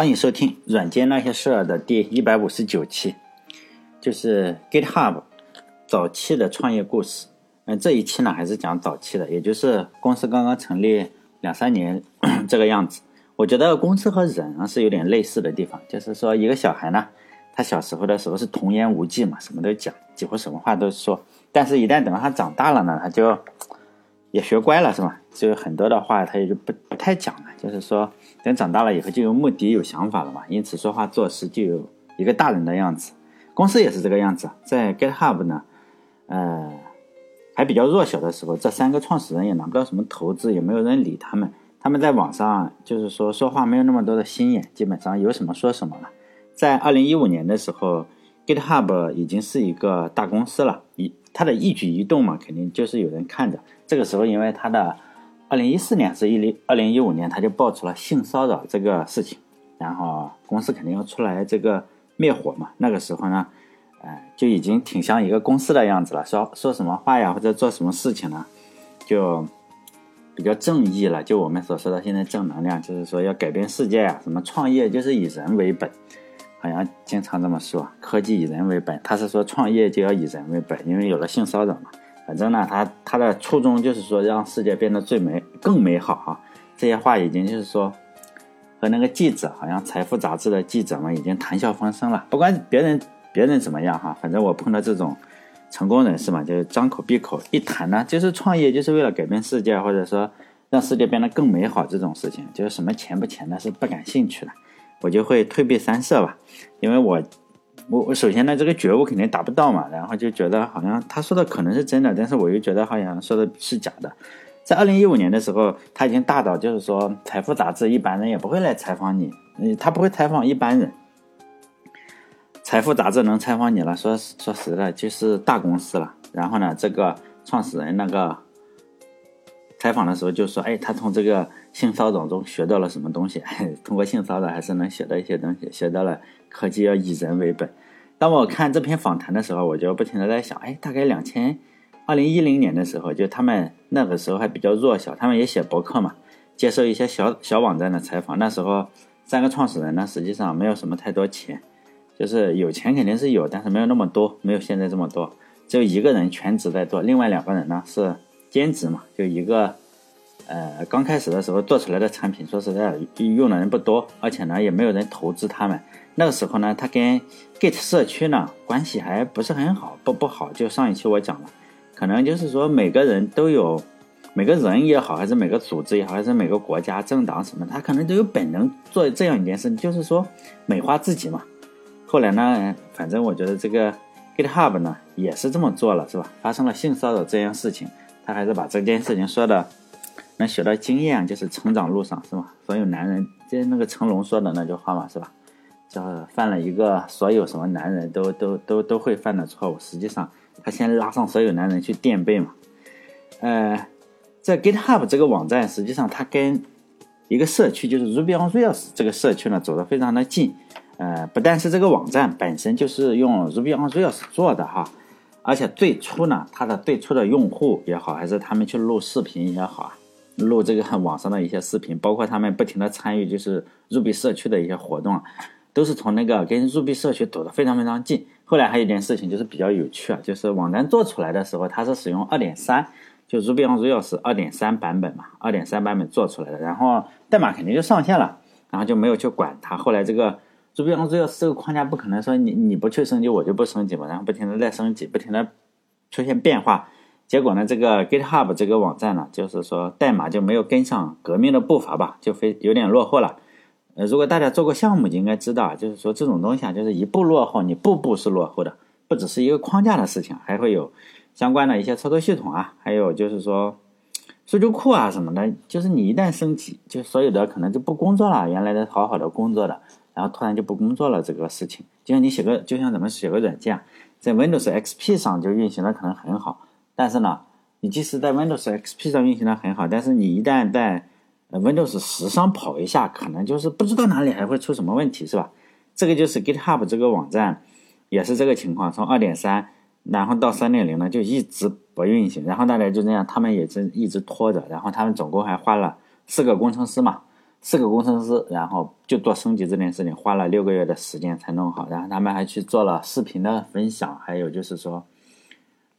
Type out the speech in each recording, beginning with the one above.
欢迎收听《软件那些事儿》的第一百五十九期，就是 GitHub 早期的创业故事。嗯，这一期呢还是讲早期的，也就是公司刚刚成立两三年 这个样子。我觉得公司和人是有点类似的地方，就是说一个小孩呢，他小时候的时候是童言无忌嘛，什么都讲，几乎什么话都说。但是，一旦等到他长大了呢，他就也学乖了，是吧？就很多的话他也就不不太讲了，就是说。等长大了以后就有目的、有想法了嘛，因此说话做事就有一个大人的样子。公司也是这个样子，在 GitHub 呢，呃，还比较弱小的时候，这三个创始人也拿不到什么投资，也没有人理他们。他们在网上就是说说话没有那么多的心眼，基本上有什么说什么了。在二零一五年的时候，GitHub 已经是一个大公司了，他的一举一动嘛，肯定就是有人看着。这个时候，因为他的二零一四年是一零二零一五年，他就爆出了性骚扰这个事情，然后公司肯定要出来这个灭火嘛。那个时候呢，呃，就已经挺像一个公司的样子了，说说什么话呀，或者做什么事情呢，就比较正义了。就我们所说的现在正能量，就是说要改变世界呀，什么创业就是以人为本，好像经常这么说，科技以人为本。他是说创业就要以人为本，因为有了性骚扰嘛。反正呢，他他的初衷就是说让世界变得最美、更美好啊！这些话已经就是说和那个记者，好像《财富》杂志的记者们已经谈笑风生了。不管别人别人怎么样哈，反正我碰到这种成功人士嘛，就是张口闭口一谈呢，就是创业就是为了改变世界，或者说让世界变得更美好这种事情，就是什么钱不钱的是不感兴趣的，我就会退避三舍吧，因为我。我我首先呢，这个觉悟肯定达不到嘛，然后就觉得好像他说的可能是真的，但是我又觉得好像说的是假的。在二零一五年的时候，他已经大到就是说，财富杂志一般人也不会来采访你，嗯，他不会采访一般人。财富杂志能采访你了，说说实在就是大公司了。然后呢，这个创始人那个采访的时候就说，哎，他从这个性骚扰中学到了什么东西？通过性骚扰还是能学到一些东西，学到了。科技要以人为本。当我看这篇访谈的时候，我就不停的在想，哎，大概两千二零一零年的时候，就他们那个时候还比较弱小，他们也写博客嘛，接受一些小小网站的采访。那时候三个创始人呢，实际上没有什么太多钱，就是有钱肯定是有，但是没有那么多，没有现在这么多。只有一个人全职在做，另外两个人呢是兼职嘛，就一个。呃，刚开始的时候做出来的产品，说实在用的人不多，而且呢也没有人投资他们。那个时候呢，他跟 Git 社区呢关系还不是很好，不不好。就上一期我讲了，可能就是说每个人都有，每个人也好，还是每个组织也好，还是每个国家政党什么，他可能都有本能做这样一件事，就是说美化自己嘛。后来呢，反正我觉得这个 GitHub 呢也是这么做了，是吧？发生了性骚扰这件事情，他还是把这件事情说的。能学到经验，就是成长路上，是吧？所有男人，就那个成龙说的那句话嘛，是吧？叫犯了一个所有什么男人都都都都会犯的错误。实际上，他先拉上所有男人去垫背嘛。呃，在 GitHub 这个网站，实际上它跟一个社区，就是 Ruby on Rails 这个社区呢，走得非常的近。呃，不但是这个网站本身就是用 Ruby on Rails 做的哈，而且最初呢，它的最初的用户也好，还是他们去录视频也好啊。录这个网上的一些视频，包括他们不停的参与，就是 Ruby 社区的一些活动，都是从那个跟 Ruby 社区走的非常非常近。后来还有一件事情就是比较有趣啊，就是网站做出来的时候，它是使用二点三，就 Ruby on Rails 二点三版本嘛，二点三版本做出来的，然后代码肯定就上线了，然后就没有去管它。后来这个 Ruby on Rails 这个框架不可能说你你不去升级我就不升级嘛，然后不停的在升级，不停的出现变化。结果呢，这个 GitHub 这个网站呢，就是说代码就没有跟上革命的步伐吧，就非有点落后了。呃，如果大家做过项目，就应该知道啊，就是说这种东西啊，就是一步落后，你步步是落后的，不只是一个框架的事情，还会有相关的一些操作系统啊，还有就是说数据库啊什么的，就是你一旦升级，就所有的可能就不工作了，原来的好好的工作的，然后突然就不工作了，这个事情，就像你写个，就像咱们写个软件，在 Windows XP 上就运行的可能很好。但是呢，你即使在 Windows XP 上运行的很好，但是你一旦在 Windows 十上跑一下，可能就是不知道哪里还会出什么问题，是吧？这个就是 GitHub 这个网站也是这个情况，从二点三，然后到三点零呢，就一直不运行，然后大家就这样，他们也是一直拖着，然后他们总共还花了四个工程师嘛，四个工程师，然后就做升级这件事情，花了六个月的时间才弄好。然后他们还去做了视频的分享，还有就是说，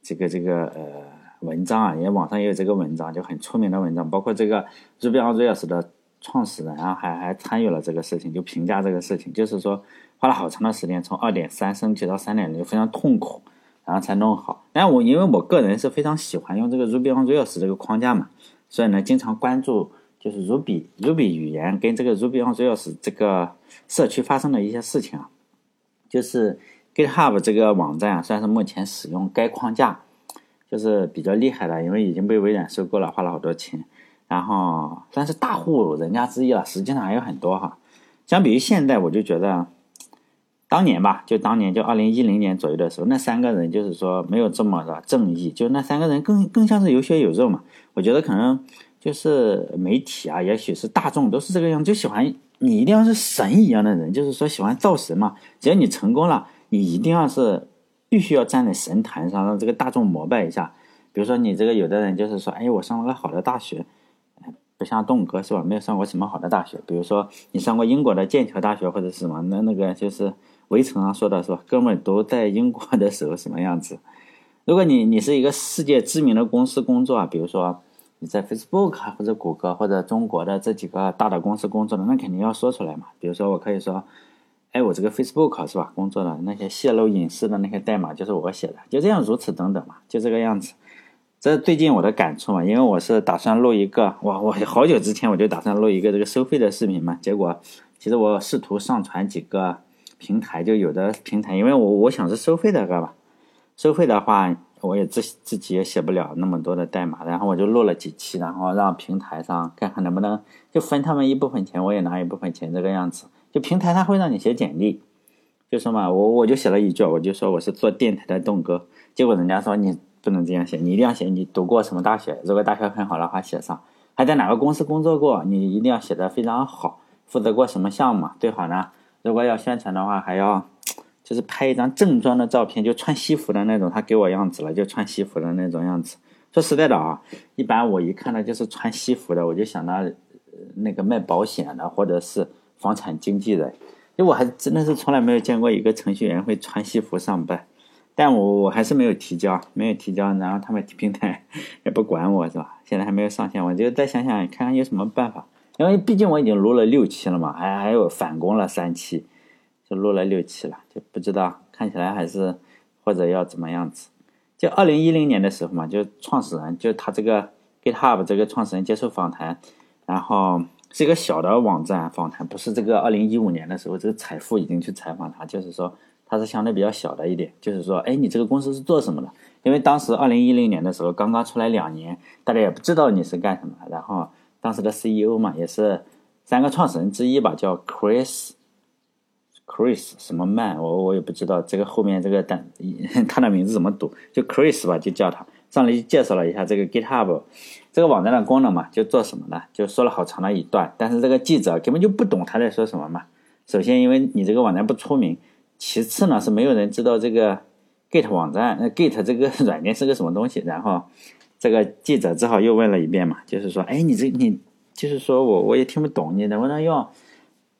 这个这个呃文章啊，因为网上也有这个文章，就很出名的文章，包括这个 Ruby on Rails 的创始人，然后还还参与了这个事情，就评价这个事情，就是说花了好长的时间，从二点三升级到三点零，非常痛苦，然后才弄好。但我因为我个人是非常喜欢用这个 Ruby on Rails 这个框架嘛，所以呢，经常关注。就是 Ruby Ruby 语言跟这个 Ruby on Rails 这个社区发生的一些事情啊，就是 GitHub 这个网站啊，算是目前使用该框架就是比较厉害的，因为已经被微软收购了，花了好多钱，然后算是大户人家之一了。实际上还有很多哈，相比于现在，我就觉得当年吧，就当年就二零一零年左右的时候，那三个人就是说没有这么的正义，就那三个人更更像是有血有肉嘛。我觉得可能。就是媒体啊，也许是大众都是这个样，就喜欢你一定要是神一样的人，就是说喜欢造神嘛。只要你成功了，你一定要是必须要站在神坛上，让这个大众膜拜一下。比如说你这个有的人就是说，哎，我上了个好的大学，不像栋哥是吧？没有上过什么好的大学。比如说你上过英国的剑桥大学或者是什么，那那个就是围城上说的是吧？哥们儿都在英国的时候什么样子？如果你你是一个世界知名的公司工作啊，比如说。你在 Facebook 或者谷歌或者中国的这几个大的公司工作的，那肯定要说出来嘛。比如说，我可以说，哎，我这个 Facebook 是吧？工作的那些泄露隐私的那些代码就是我写的，就这样，如此等等嘛，就这个样子。这最近我的感触嘛，因为我是打算录一个，我我好久之前我就打算录一个这个收费的视频嘛。结果，其实我试图上传几个平台，就有的平台，因为我我想是收费的，知道吧？收费的话。我也自自己也写不了那么多的代码，然后我就录了几期，然后让平台上看看能不能就分他们一部分钱，我也拿一部分钱，这个样子。就平台他会让你写简历，就说嘛，我我就写了一句，我就说我是做电台的栋哥，结果人家说你不能这样写，你一定要写你读过什么大学，如果大学很好的话写上，还在哪个公司工作过，你一定要写的非常好，负责过什么项目，最好呢，如果要宣传的话还要。就是拍一张正装的照片，就穿西服的那种。他给我样子了，就穿西服的那种样子。说实在的啊，一般我一看到就是穿西服的，我就想到那个卖保险的，或者是房产经纪人。因为我还真的是从来没有见过一个程序员会穿西服上班。但我我还是没有提交，没有提交，然后他们平台 也不管我是吧？现在还没有上线，我就再想想看看有什么办法。因为毕竟我已经录了六期了嘛，还还有返工了三期。就录了六期了，就不知道看起来还是或者要怎么样子。就二零一零年的时候嘛，就创始人就他这个 GitHub 这个创始人接受访谈，然后是一个小的网站访谈，不是这个二零一五年的时候，这个财富已经去采访他，就是说他是相对比较小的一点，就是说，哎，你这个公司是做什么的？因为当时二零一零年的时候刚刚出来两年，大家也不知道你是干什么。然后当时的 CEO 嘛，也是三个创始人之一吧，叫 Chris。Chris 什么曼，我我也不知道这个后面这个单 他的名字怎么读，就 Chris 吧，就叫他上来就介绍了一下这个 GitHub 这个网站的功能嘛，就做什么呢，就说了好长的一段，但是这个记者根本就不懂他在说什么嘛。首先，因为你这个网站不出名；其次呢，是没有人知道这个 Git 网站，那 Git 这个软件是个什么东西。然后这个记者只好又问了一遍嘛，就是说，哎，你这你就是说我我也听不懂，你能不能用？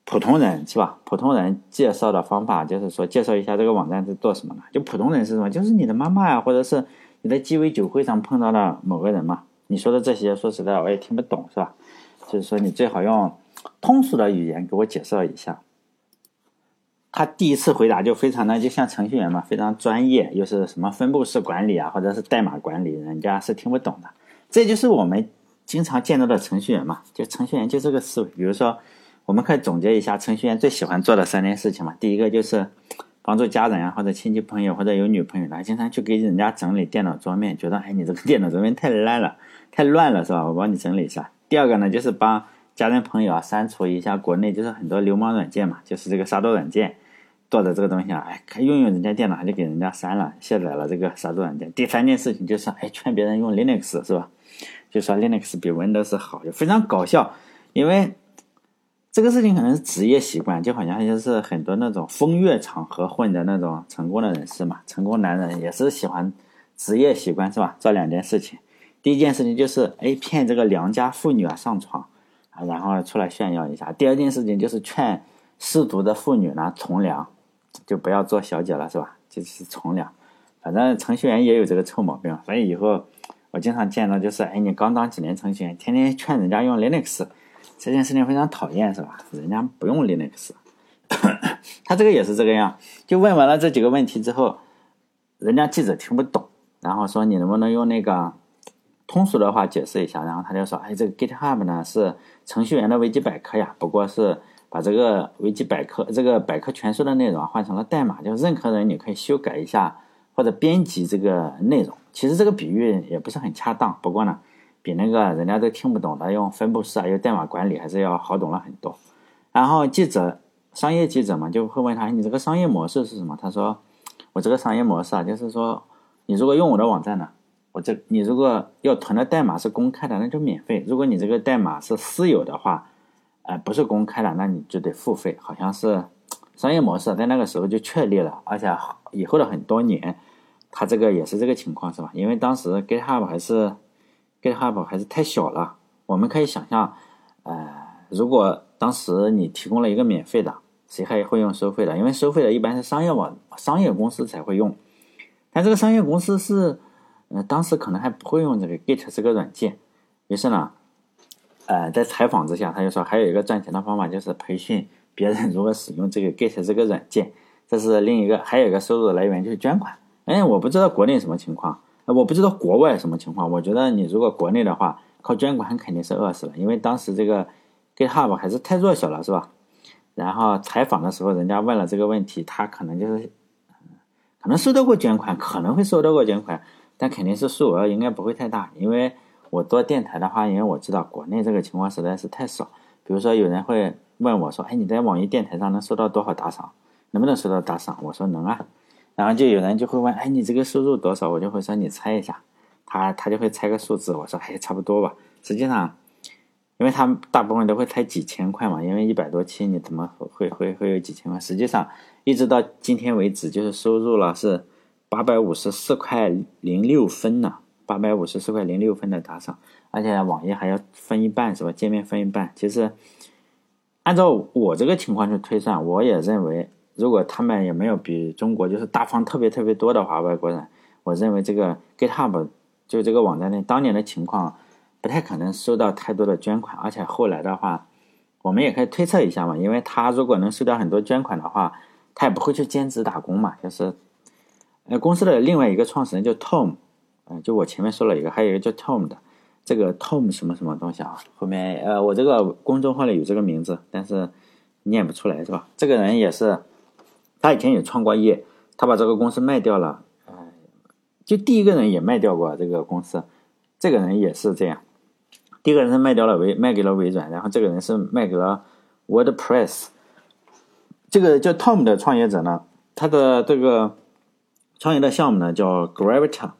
普通人是吧？普通人介绍的方法就是说，介绍一下这个网站是做什么的。就普通人是什么？就是你的妈妈呀，或者是你在鸡尾酒会上碰到的某个人嘛。你说的这些，说实在，我也听不懂，是吧？就是说，你最好用通俗的语言给我介绍一下。他第一次回答就非常的就像程序员嘛，非常专业，又是什么分布式管理啊，或者是代码管理，人家是听不懂的。这就是我们经常见到的程序员嘛，就程序员就这个思维。比如说。我们可以总结一下程序员最喜欢做的三件事情嘛。第一个就是帮助家人啊，或者亲戚朋友，或者有女朋友的，经常去给人家整理电脑桌面，觉得哎，你这个电脑桌面太烂了，太乱了，是吧？我帮你整理一下。第二个呢，就是帮家人朋友啊删除一下国内就是很多流氓软件嘛，就是这个杀毒软件做的这个东西啊，哎，用用人家电脑就给人家删了，卸载了这个杀毒软件。第三件事情就是哎，劝别人用 Linux 是吧？就说 Linux 比 Windows 好，就非常搞笑，因为。这个事情可能是职业习惯，就好像就是很多那种风月场合混的那种成功的人士嘛，成功男人也是喜欢职业习惯是吧？做两件事情，第一件事情就是哎骗这个良家妇女啊上床，啊，然后出来炫耀一下。第二件事情就是劝失足的妇女呢从良，就不要做小姐了，是吧？就是从良。反正程序员也有这个臭毛病，所以以后我经常见到就是，哎，你刚当几年程序员，天天劝人家用 Linux，这件事情非常讨厌，是吧？人家不用 Linux，他这个也是这个样。就问完了这几个问题之后，人家记者听不懂，然后说你能不能用那个通俗的话解释一下？然后他就说，哎，这个 GitHub 呢是程序员的维基百科呀，不过是把这个维基百科这个百科全书的内容换成了代码，就任何人你可以修改一下。或者编辑这个内容，其实这个比喻也不是很恰当。不过呢，比那个人家都听不懂的用分布式啊，用代码管理还是要好懂了很多。然后记者，商业记者嘛，就会问他：“你这个商业模式是什么？”他说：“我这个商业模式啊，就是说，你如果用我的网站呢，我这你如果要囤的代码是公开的，那就免费；如果你这个代码是私有的话，呃，不是公开的，那你就得付费。好像是。”商业模式在那个时候就确立了，而且以后的很多年，它这个也是这个情况，是吧？因为当时 GitHub 还是 GitHub 还是太小了。我们可以想象，呃，如果当时你提供了一个免费的，谁还会用收费的？因为收费的一般是商业网、商业公司才会用。但这个商业公司是，呃，当时可能还不会用这个 Git 这个软件。于是呢，呃，在采访之下，他就说还有一个赚钱的方法，就是培训。别人如何使用这个 Git 这个软件，这是另一个，还有一个收入来源就是捐款。哎，我不知道国内什么情况，我不知道国外什么情况。我觉得你如果国内的话，靠捐款肯定是饿死了，因为当时这个 GitHub 还是太弱小了，是吧？然后采访的时候，人家问了这个问题，他可能就是，可能收到过捐款，可能会收到过捐款，但肯定是数额应该不会太大。因为我做电台的话，因为我知道国内这个情况实在是太少。比如说有人会。问我说：“哎，你在网易电台上能收到多少打赏？能不能收到打赏？”我说：“能啊。”然后就有人就会问：“哎，你这个收入多少？”我就会说：“你猜一下。”他他就会猜个数字。我说：“哎，差不多吧。”实际上，因为他们大部分都会猜几千块嘛，因为一百多期你怎么会会会有几千块？实际上，一直到今天为止，就是收入了是八百五十四块零六分呢，八百五十四块零六分的打赏，而且网页还要分一半是吧？界面分一半，其实。按照我这个情况去推算，我也认为，如果他们也没有比中国就是大方特别特别多的话，外国人，我认为这个 GitHub 就这个网站内当年的情况，不太可能收到太多的捐款，而且后来的话，我们也可以推测一下嘛，因为他如果能收到很多捐款的话，他也不会去兼职打工嘛，就是，呃，公司的另外一个创始人叫 Tom，嗯，就我前面说了一个，还有一个叫 Tom 的。这个 Tom 什么什么东西啊？后面呃，我这个公众号里有这个名字，但是念不出来是吧？这个人也是，他以前也创过业，他把这个公司卖掉了，呃，就第一个人也卖掉过这个公司，这个人也是这样，第一个人是卖掉了微，卖给了微软，然后这个人是卖给了 WordPress。这个叫 Tom 的创业者呢，他的这个创业的项目呢叫 Gravita。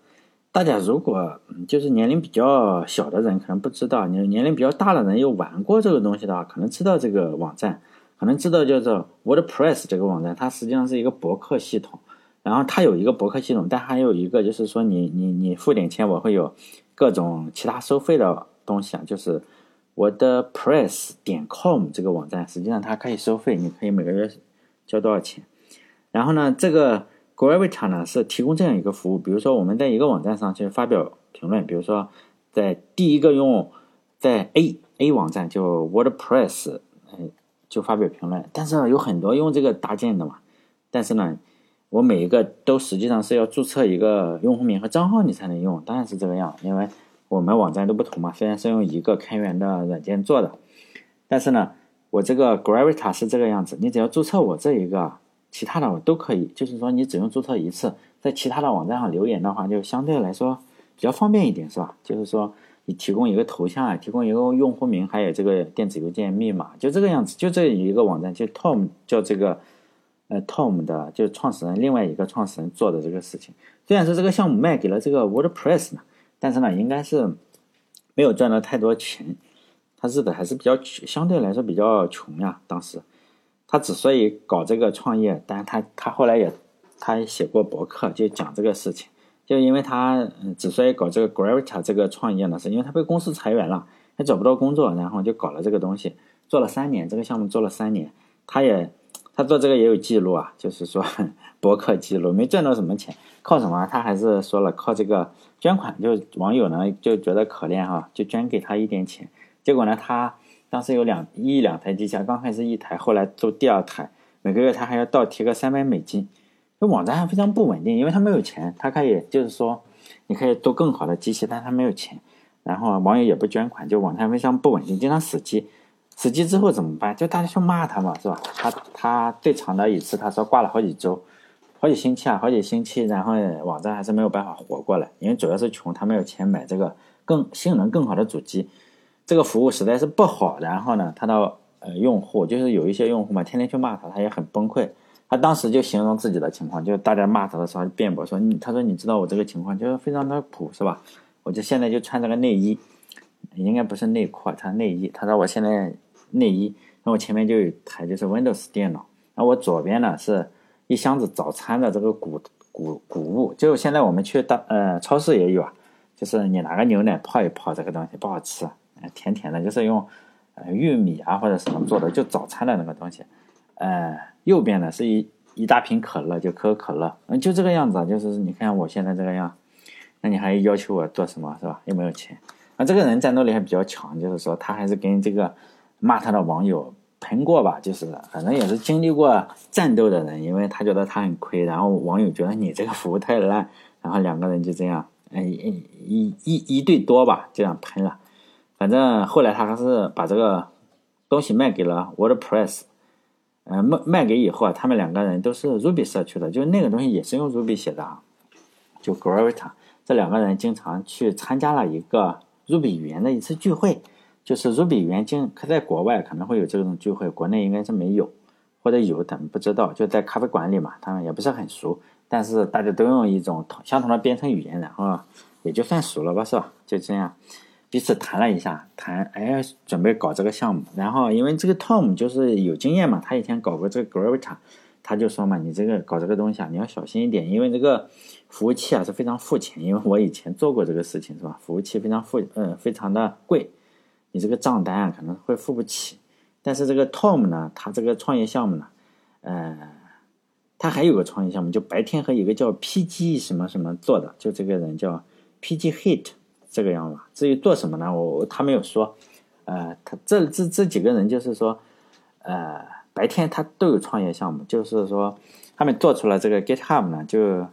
大家如果就是年龄比较小的人，可能不知道；你年龄比较大的人又玩过这个东西的话，可能知道这个网站，可能知道叫做 WordPress 这个网站。它实际上是一个博客系统，然后它有一个博客系统，但还有一个就是说，你你你付点钱，我会有各种其他收费的东西啊。就是 WordPress 点 com 这个网站，实际上它可以收费，你可以每个月交多少钱。然后呢，这个。Gravita 呢是提供这样一个服务，比如说我们在一个网站上去发表评论，比如说在第一个用在 A A 网站就 WordPress，嗯，就发表评论。但是有很多用这个搭建的嘛，但是呢，我每一个都实际上是要注册一个用户名和账号你才能用，当然是这个样，因为我们网站都不同嘛，虽然是用一个开源的软件做的，但是呢，我这个 Gravita 是这个样子，你只要注册我这一个。其他的我都可以，就是说你只用注册一次，在其他的网站上留言的话，就相对来说比较方便一点，是吧？就是说你提供一个头像啊，提供一个用户名，还有这个电子邮件密码，就这个样子，就这一个网站，就 Tom 叫这个呃 Tom 的，就是创始人另外一个创始人做的这个事情。虽然说这个项目卖给了这个 WordPress 呢，但是呢，应该是没有赚到太多钱，他日子还是比较相对来说比较穷呀，当时。他之所以搞这个创业，但是他他后来也，他写过博客，就讲这个事情，就因为他嗯之所以搞这个 Gravita 这个创业呢，是因为他被公司裁员了，他找不到工作，然后就搞了这个东西，做了三年，这个项目做了三年，他也他做这个也有记录啊，就是说博客记录，没赚到什么钱，靠什么？他还是说了靠这个捐款，就网友呢就觉得可怜哈，就捐给他一点钱，结果呢，他当时有两一两台机器，刚开始一台，后来做第二台，每个月他还要倒贴个三百美金。这网站还非常不稳定，因为他没有钱，他可以就是说，你可以做更好的机器，但他没有钱。然后网友也不捐款，就网站非常不稳定，经常死机。死机之后怎么办？就大家去骂他嘛，是吧？他他最长的一次，他说挂了好几周，好几星期啊，好几星期，然后网站还是没有办法活过来，因为主要是穷，他没有钱买这个更性能更好的主机，这个服务实在是不好。然后呢，他的呃用户就是有一些用户嘛，天天去骂他，他也很崩溃。他当时就形容自己的情况，就大家骂他的时候辩驳说：“他说你知道我这个情况就是非常的苦，是吧？我就现在就穿这个内衣，应该不是内裤，穿内衣。他说我现在内衣，那我前面就有台就是 Windows 电脑，那我左边呢是一箱子早餐的这个谷谷谷物，就现在我们去大呃超市也有啊，就是你拿个牛奶泡一泡这个东西不好吃，甜甜的，就是用呃玉米啊或者什么做的，就早餐的那个东西，呃。”右边呢是一一大瓶可乐，就可口可乐，嗯，就这个样子，就是你看我现在这个样，那你还要求我做什么是吧？又没有钱，啊，这个人战斗力还比较强，就是说他还是跟这个骂他的网友喷过吧，就是反正也是经历过战斗的人，因为他觉得他很亏，然后网友觉得你这个服务太烂，然后两个人就这样，哎一一一对多吧，这样喷了，反正后来他还是把这个东西卖给了 WordPress。呃，卖卖给以后啊，他们两个人都是 Ruby 社区的，就是那个东西也是用 Ruby 写的啊，就 Gravita。这两个人经常去参加了一个 Ruby 语言的一次聚会，就是 Ruby 语言经可在国外可能会有这种聚会，国内应该是没有，或者有但不知道，就在咖啡馆里嘛，他们也不是很熟，但是大家都用一种同相同的编程语言，然后也就算熟了吧，是吧？就这样。彼此谈了一下，谈哎，准备搞这个项目。然后因为这个 Tom 就是有经验嘛，他以前搞过这个 Gravita，他就说嘛，你这个搞这个东西啊，你要小心一点，因为这个服务器啊是非常付钱。因为我以前做过这个事情，是吧？服务器非常付，呃，非常的贵，你这个账单啊可能会付不起。但是这个 Tom 呢，他这个创业项目呢，呃，他还有个创业项目，就白天和一个叫 PG 什么什么做的，就这个人叫 PG Hit。这个样子，至于做什么呢？我他没有说，呃，他这这这几个人就是说，呃，白天他都有创业项目，就是说他们做出来这个 GitHub 呢，就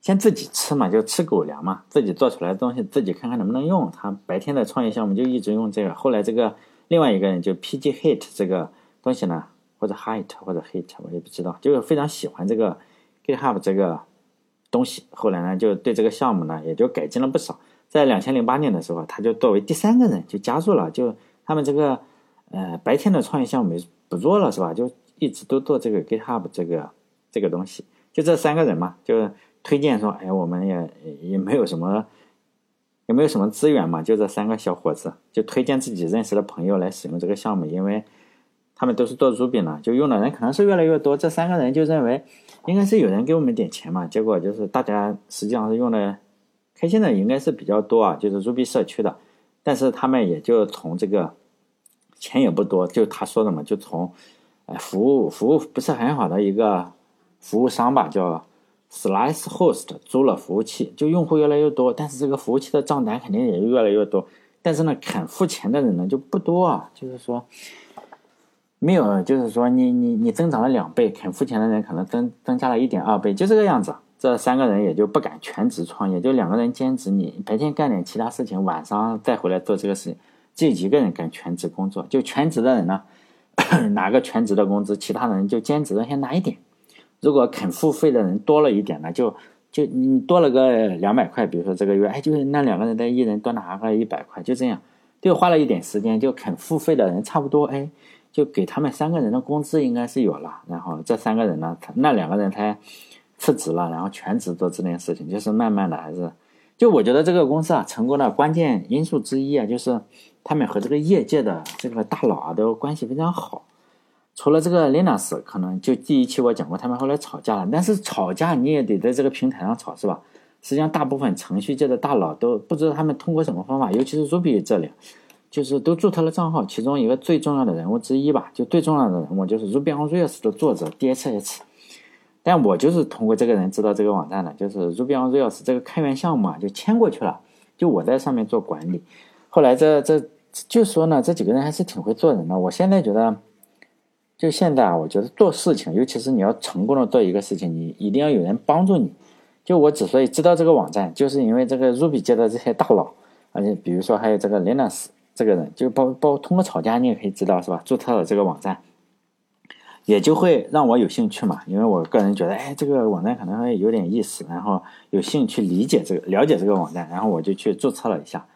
先自己吃嘛，就吃狗粮嘛，自己做出来的东西自己看看能不能用。他白天的创业项目就一直用这个，后来这个另外一个人就 PG Hit 这个东西呢，或者 Hit 或者 Hit 我也不知道，就是非常喜欢这个 GitHub 这个东西，后来呢就对这个项目呢也就改进了不少。在两千零八年的时候，他就作为第三个人就加入了，就他们这个呃白天的创业项目没不做了是吧？就一直都做这个 GitHub 这个这个东西，就这三个人嘛，就推荐说，哎，我们也也没有什么也没有什么资源嘛，就这三个小伙子就推荐自己认识的朋友来使用这个项目，因为他们都是做 Ruby 呢，就用的人可能是越来越多，这三个人就认为应该是有人给我们点钱嘛，结果就是大家实际上是用的。开心的应该是比较多啊，就是 Ruby 社区的，但是他们也就从这个钱也不多，就他说的嘛，就从呃服务服务不是很好的一个服务商吧，叫 Slice Host 租了服务器，就用户越来越多，但是这个服务器的账单肯定也越来越多，但是呢，肯付钱的人呢就不多啊，就是说没有，就是说你你你增长了两倍，肯付钱的人可能增增加了一点二倍，就这个样子。这三个人也就不敢全职创业，就两个人兼职，你白天干点其他事情，晚上再回来做这个事情。这一个人干全职工作，就全职的人呢，拿个全职的工资，其他人就兼职的先拿一点。如果肯付费的人多了一点呢，就就你多了个两百块，比如说这个月，哎，就是那两个人的一人多拿个一百块，就这样，就花了一点时间，就肯付费的人差不多，哎，就给他们三个人的工资应该是有了。然后这三个人呢，那两个人才。辞职了，然后全职做这件事情，就是慢慢的还是，就我觉得这个公司啊，成功的关键因素之一啊，就是他们和这个业界的这个大佬啊都关系非常好。除了这个 Linux，可能就第一期我讲过，他们后来吵架了，但是吵架你也得在这个平台上吵是吧？实际上大部分程序界的大佬都不知道他们通过什么方法，尤其是 Ruby 这里，就是都注册了账号。其中一个最重要的人物之一吧，就最重要的人物就是 Ruby on Rails 的作者 DHH。但我就是通过这个人知道这个网站的，就是 Ruby on Rails 这个开源项目啊，就迁过去了，就我在上面做管理。后来这这就说呢，这几个人还是挺会做人的。我现在觉得。就现在啊，我觉得做事情，尤其是你要成功的做一个事情，你一定要有人帮助你。就我之所以知道这个网站，就是因为这个 Ruby 界的这些大佬，而且比如说还有这个 Linus 这个人，就包包通过吵架你也可以知道是吧？注册了这个网站，也就会让我有兴趣嘛，因为我个人觉得，哎，这个网站可能会有点意思，然后有兴趣理解这个了解这个网站，然后我就去注册了一下。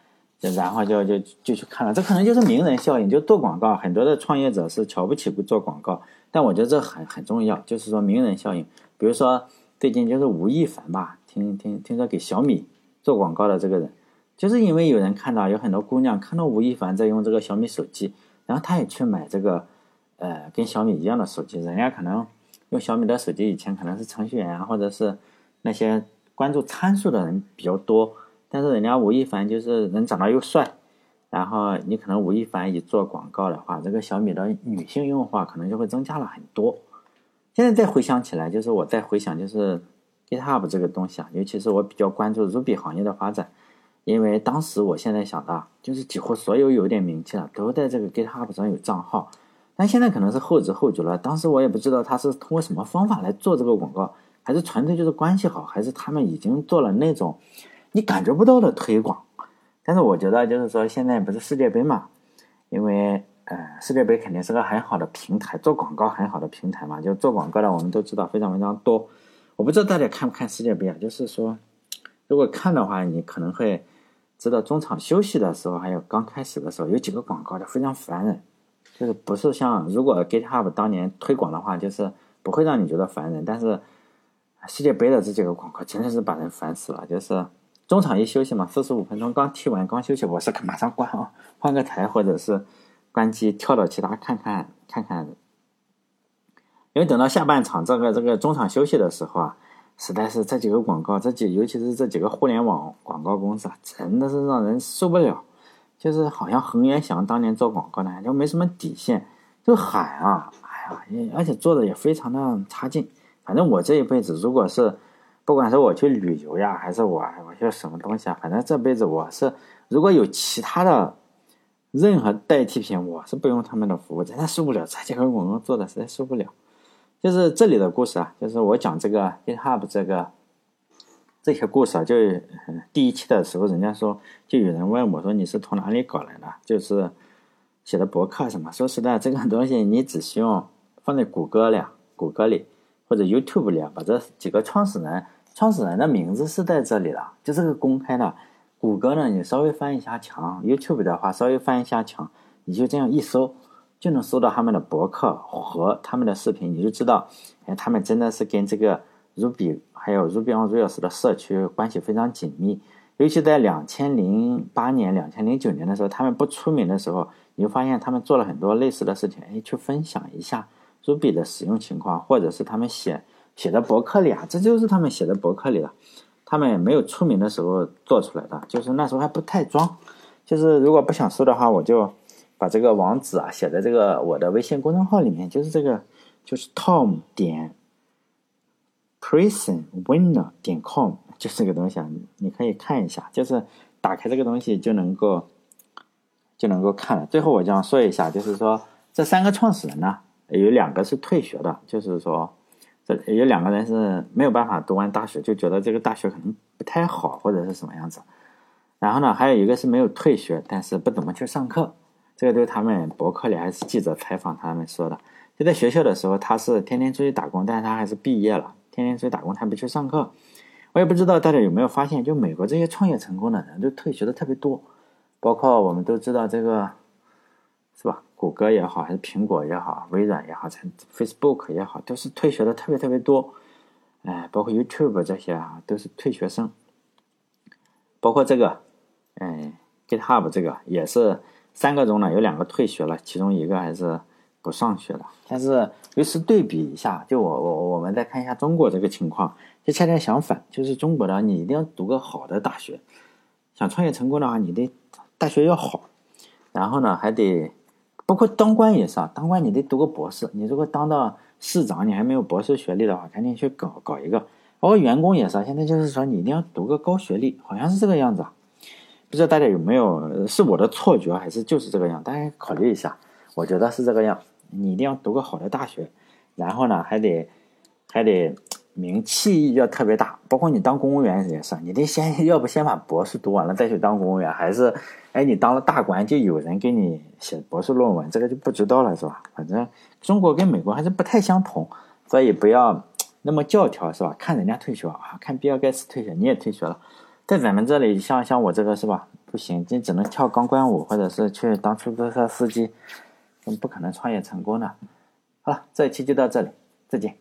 然后就就就去看了，这可能就是名人效应。就做广告，很多的创业者是瞧不起不做广告，但我觉得这很很重要，就是说名人效应。比如说最近就是吴亦凡吧，听听听说给小米做广告的这个人，就是因为有人看到有很多姑娘看到吴亦凡在用这个小米手机，然后他也去买这个呃跟小米一样的手机。人家可能用小米的手机以前可能是程序员啊，或者是那些关注参数的人比较多。但是人家吴亦凡就是人长得又帅，然后你可能吴亦凡一做广告的话，这个小米的女性用户可能就会增加了很多。现在再回想起来，就是我在回想，就是 GitHub 这个东西啊，尤其是我比较关注 Ruby 行业的发展，因为当时我现在想到，就是几乎所有有点名气的都在这个 GitHub 上有账号，但现在可能是后知后觉了。当时我也不知道他是通过什么方法来做这个广告，还是纯粹就是关系好，还是他们已经做了那种。你感觉不到的推广，但是我觉得就是说，现在不是世界杯嘛？因为呃，世界杯肯定是个很好的平台，做广告很好的平台嘛。就做广告的，我们都知道非常非常多。我不知道大家看不看世界杯啊？就是说，如果看的话，你可能会知道中场休息的时候，还有刚开始的时候，有几个广告就非常烦人。就是不是像如果 GitHub 当年推广的话，就是不会让你觉得烦人。但是世界杯的这几个广告真的是把人烦死了，就是。中场一休息嘛，四十五分钟刚踢完，刚休息，我是马上关啊，换个台或者是关机，跳到其他看看看看。因为等到下半场这个这个中场休息的时候啊，实在是这几个广告，这几尤其是这几个互联网广告公司啊，真的是让人受不了。就是好像恒源祥当年做广告呢，就没什么底线，就喊啊，哎呀，而且做的也非常的差劲。反正我这一辈子，如果是。不管是我去旅游呀，还是我我去什么东西啊，反正这辈子我是如果有其他的任何代替品，我是不用他们的服务，真的受不了这几个广告做的实在受不了。就是这里的故事啊，就是我讲这个 GitHub 这个这些故事啊，就第一期的时候，人家说就有人问我说你是从哪里搞来的？就是写的博客什么？说实在，这个东西你只需要放在谷歌里，谷歌里。或者 YouTube 里，把这几个创始人、创始人的名字是在这里了，就这个公开的。谷歌呢，你稍微翻一下墙；YouTube 的话，稍微翻一下墙，你就这样一搜，就能搜到他们的博客和他们的视频，你就知道，哎，他们真的是跟这个 Ruby 还有 Ruby on Rails 的社区关系非常紧密。尤其在两千零八年、两千零九年的时候，他们不出名的时候，你就发现他们做了很多类似的事情，哎，去分享一下。Ruby 的使用情况，或者是他们写写的博客里啊，这就是他们写的博客里了。他们没有出名的时候做出来的，就是那时候还不太装。就是如果不想搜的话，我就把这个网址啊写在这个我的微信公众号里面，就是这个就是 Tom 点 prisonwinner.com 就是这个东西啊，你可以看一下，就是打开这个东西就能够就能够看了。最后我这样说一下，就是说这三个创始人呢。有两个是退学的，就是说，这有两个人是没有办法读完大学，就觉得这个大学可能不太好或者是什么样子。然后呢，还有一个是没有退学，但是不怎么去上课。这个对他们博客里还是记者采访他们说的。就在学校的时候，他是天天出去打工，但是他还是毕业了，天天出去打工，他不去上课。我也不知道大家有没有发现，就美国这些创业成功的人都退学的特别多，包括我们都知道这个。是吧？谷歌也好，还是苹果也好，微软也好，Facebook 也好，都是退学的特别特别多。哎，包括 YouTube 这些啊，都是退学生。包括这个，哎，GitHub 这个也是三个中呢，有两个退学了，其中一个还是不上学了。但是，由此对比一下，就我我我们再看一下中国这个情况，就恰恰相反，就是中国的你一定要读个好的大学，想创业成功的话，你得大学要好，然后呢还得，包括当官也是啊，当官你得读个博士，你如果当到市长你还没有博士学历的话，赶紧去搞搞一个，包括员工也是啊，现在就是说你一定要读个高学历，好像是这个样子啊，不知道大家有没有是我的错觉还是就是这个样，大家考虑一下，我觉得是这个样，你一定要读个好的大学，然后呢还得还得。名气要特别大，包括你当公务员也是，你得先 要不先把博士读完了再去当公务员，还是哎你当了大官就有人给你写博士论文，这个就不知道了是吧？反正中国跟美国还是不太相同，所以不要那么教条是吧？看人家退学啊，看比尔盖茨退学，你也退学了，在咱们这里像像我这个是吧？不行，你只能跳钢管舞或者是去当出租车司机，不可能创业成功的。好了，这一期就到这里，再见。